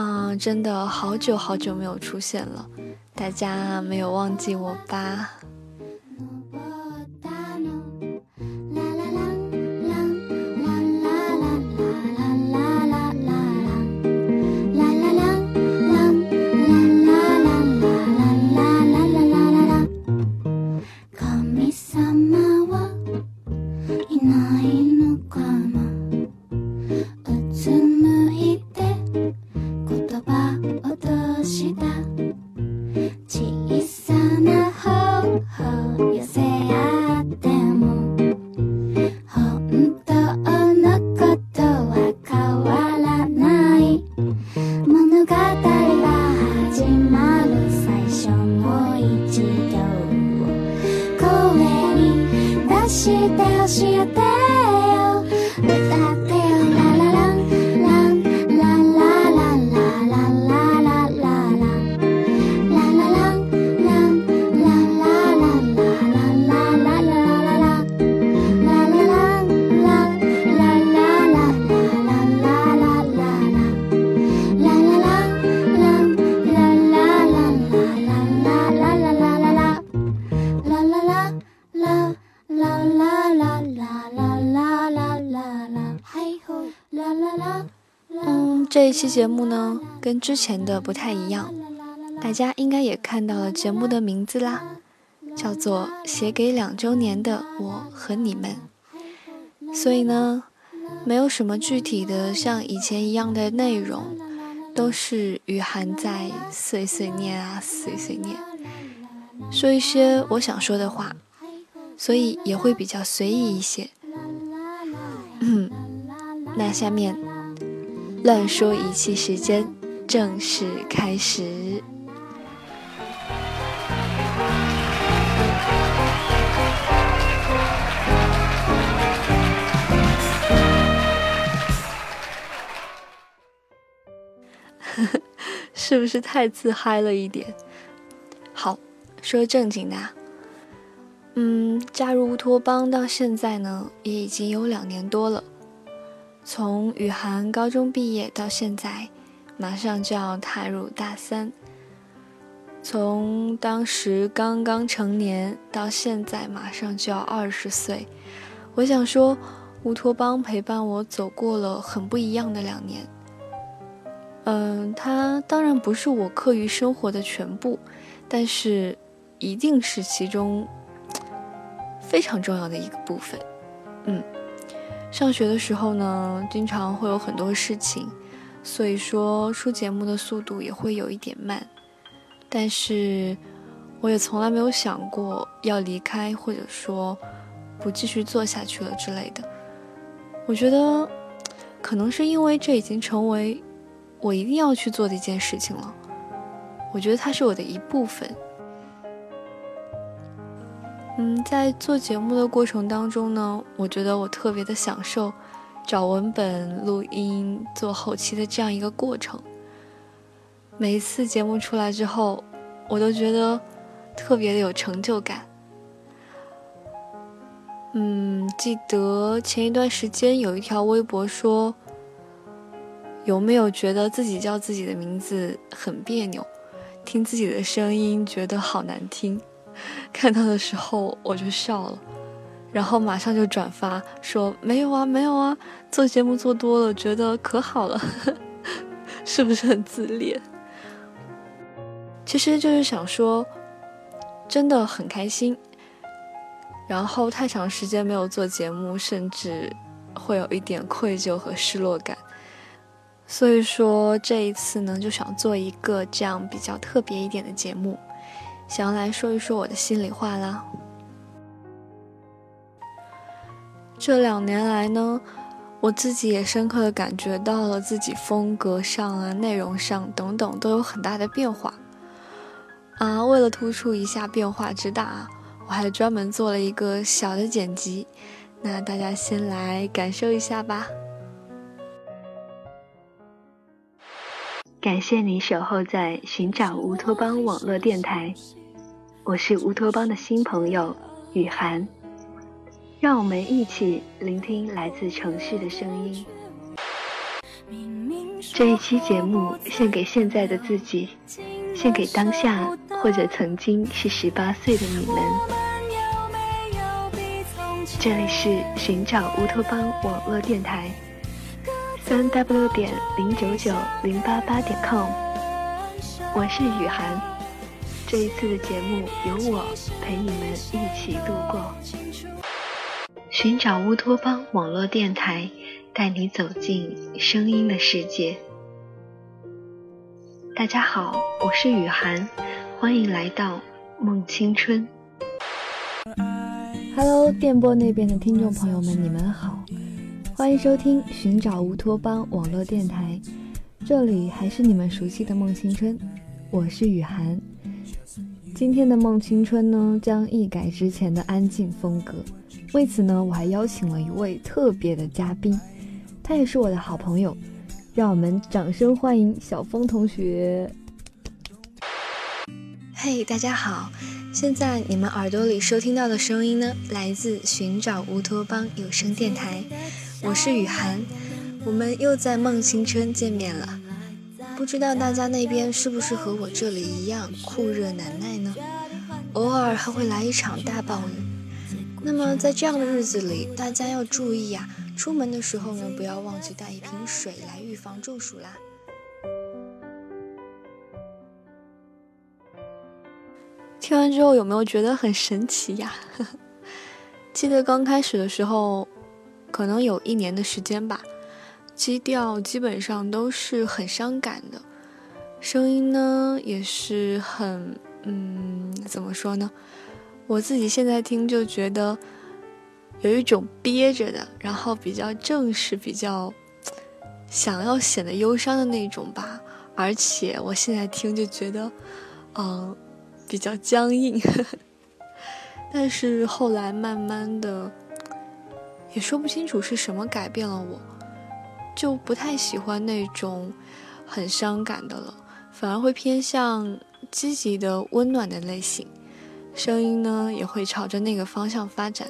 嗯，真的好久好久没有出现了，大家没有忘记我吧？这期节目呢，跟之前的不太一样，大家应该也看到了节目的名字啦，叫做《写给两周年的我和你们》。所以呢，没有什么具体的像以前一样的内容，都是雨涵在碎碎念啊，碎碎念，说一些我想说的话，所以也会比较随意一些。嗯，那下面乱说一气时间正式开始。是不是太自嗨了一点？好，说正经的。嗯，加入乌托邦到现在呢，也已经有两年多了。从雨涵高中毕业到现在，马上就要踏入大三。从当时刚刚成年到现在，马上就要二十岁。我想说，乌托邦陪伴我走过了很不一样的两年。嗯，它当然不是我课余生活的全部，但是一定是其中非常重要的一个部分。嗯，上学的时候呢，经常会有很多事情，所以说出节目的速度也会有一点慢。但是我也从来没有想过要离开，或者说不继续做下去了之类的。我觉得可能是因为这已经成为。我一定要去做的一件事情了，我觉得它是我的一部分。嗯，在做节目的过程当中呢，我觉得我特别的享受找文本、录音、做后期的这样一个过程。每一次节目出来之后，我都觉得特别的有成就感。嗯，记得前一段时间有一条微博说。有没有觉得自己叫自己的名字很别扭，听自己的声音觉得好难听？看到的时候我就笑了，然后马上就转发说没有啊，没有啊，做节目做多了觉得可好了，是不是很自恋？其实就是想说，真的很开心。然后太长时间没有做节目，甚至会有一点愧疚和失落感。所以说这一次呢，就想做一个这样比较特别一点的节目，想要来说一说我的心里话啦。这两年来呢，我自己也深刻的感觉到了自己风格上啊、内容上等等都有很大的变化啊。为了突出一下变化之大啊，我还专门做了一个小的剪辑，那大家先来感受一下吧。感谢你守候在寻找乌托邦网络电台，我是乌托邦的新朋友雨涵。让我们一起聆听来自城市的声音。这一期节目献给现在的自己，献给当下或者曾经是十八岁的你们。这里是寻找乌托邦网络电台，三 w 点零九九零八八点 com。我是雨涵，这一次的节目由我陪你们一起度过。寻找乌托邦网络电台，带你走进声音的世界。大家好，我是雨涵，欢迎来到梦青春。Hello，电波那边的听众朋友们，你们好，欢迎收听寻找乌托邦网络电台，这里还是你们熟悉的梦青春，我是雨涵。今天的梦青春呢，将一改之前的安静风格。为此呢，我还邀请了一位特别的嘉宾，他也是我的好朋友，让我们掌声欢迎小峰同学。嘿，大家好！现在你们耳朵里收听到的声音呢，来自寻找乌托邦有声电台，我是雨涵，我们又在梦青春见面了。不知道大家那边是不是和我这里一样酷热难耐呢？偶尔还会来一场大暴雨。那么在这样的日子里，大家要注意呀！出门的时候呢，不要忘记带一瓶水来预防中暑啦。听完之后有没有觉得很神奇呀？记得刚开始的时候，可能有一年的时间吧，基调基本上都是很伤感的，声音呢也是很……嗯，怎么说呢？我自己现在听就觉得有一种憋着的，然后比较正式、比较想要显得忧伤的那种吧。而且我现在听就觉得，嗯，比较僵硬。但是后来慢慢的，也说不清楚是什么改变了我，就不太喜欢那种很伤感的了，反而会偏向积极的、温暖的类型。声音呢也会朝着那个方向发展，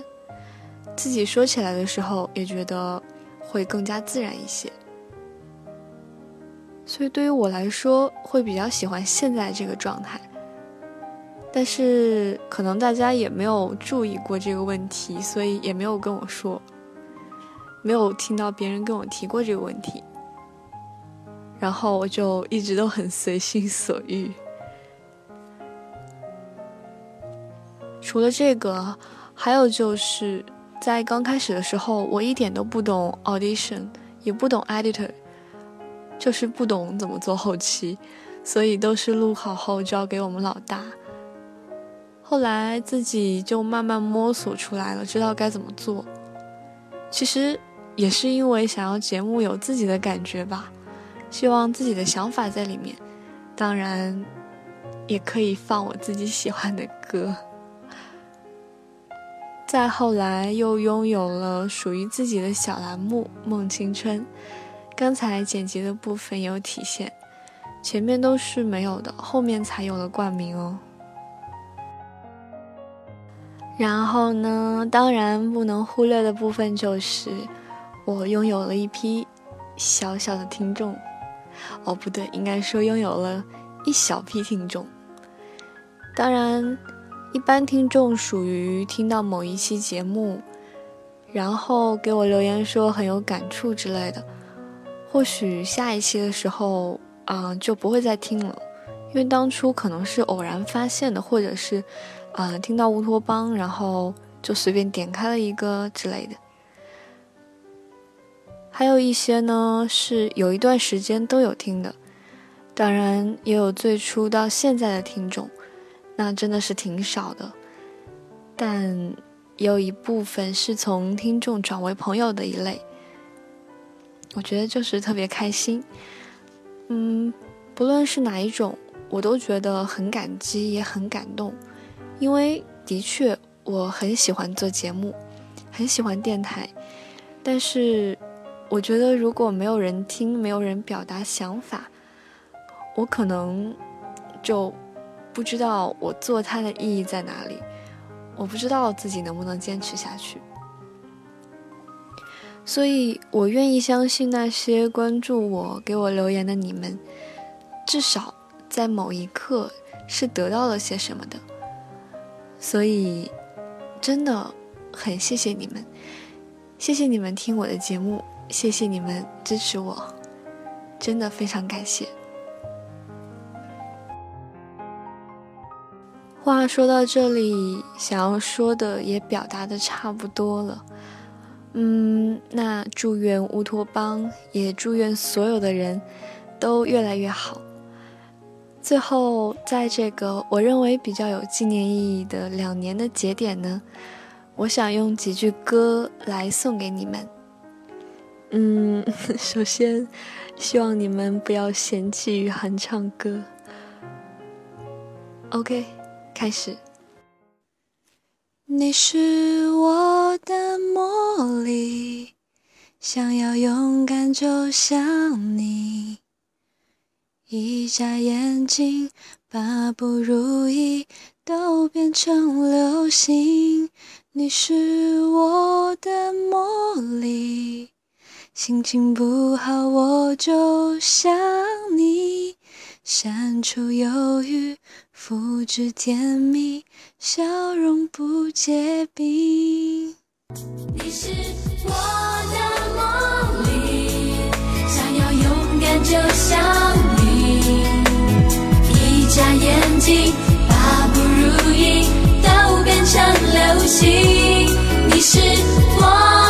自己说起来的时候也觉得会更加自然一些，所以对于我来说会比较喜欢现在这个状态。但是可能大家也没有注意过这个问题，所以也没有跟我说，没有听到别人跟我提过这个问题，然后我就一直都很随心所欲。除了这个，还有就是在刚开始的时候，我一点都不懂 audition，也不懂 editor，就是不懂怎么做后期，所以都是录好后交给我们老大。后来自己就慢慢摸索出来了，知道该怎么做。其实也是因为想要节目有自己的感觉吧，希望自己的想法在里面，当然也可以放我自己喜欢的歌。再后来又拥有了属于自己的小栏目《梦青春》，刚才剪辑的部分有体现，前面都是没有的，后面才有了冠名哦。然后呢，当然不能忽略的部分就是我拥有了一批小小的听众，哦不对，应该说拥有了一小批听众，当然。一般听众属于听到某一期节目，然后给我留言说很有感触之类的，或许下一期的时候，嗯，就不会再听了，因为当初可能是偶然发现的，或者是，呃，听到乌托邦，然后就随便点开了一个之类的。还有一些呢是有一段时间都有听的，当然也有最初到现在的听众。那真的是挺少的，但也有一部分是从听众转为朋友的一类，我觉得就是特别开心。嗯，不论是哪一种，我都觉得很感激，也很感动，因为的确我很喜欢做节目，很喜欢电台，但是我觉得如果没有人听，没有人表达想法，我可能就不知道我做它的意义在哪里，我不知道自己能不能坚持下去。所以我愿意相信那些关注我、给我留言的你们，至少在某一刻是得到了些什么的。所以，真的很谢谢你们，谢谢你们听我的节目，谢谢你们支持我，真的非常感谢。话说到这里，想要说的也表达的差不多了。嗯，那祝愿乌托邦，也祝愿所有的人都越来越好。最后，在这个我认为比较有纪念意义的两年的节点呢，我想用几句歌来送给你们。嗯，首先，希望你们不要嫌弃雨涵唱歌。OK，开始。你是我的魔力，想要勇敢就像你，一眨眼睛把不如意都变成流星。你是我的魔力，心情不好我就想你，删除忧郁。复制甜蜜，笑容不结冰。你是我的魔力，想要勇敢就想你，一眨眼睛把不如意像流星。你是我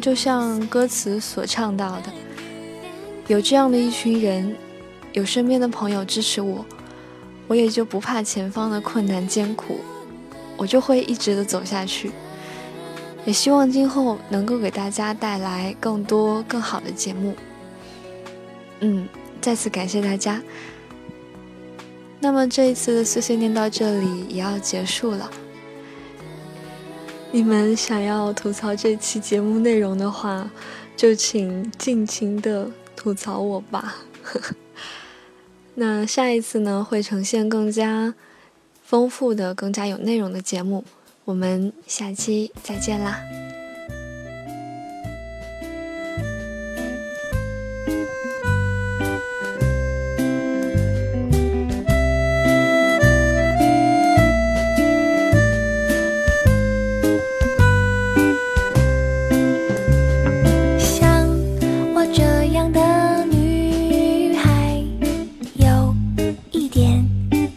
就像歌词所唱到的，有这样的一群人，有身边的朋友支持我，我也就不怕前方的困难艰苦，我就会一直的走下去。也希望今后能够给大家带来更多更好的节目。嗯，再次感谢大家。那么这一次的碎碎念到这里也要结束了。你们想要吐槽这期节目内容的话，就请尽情的吐槽我吧。那下一次呢，会呈现更加丰富的、更加有内容的节目。我们下期再见啦！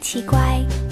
奇怪。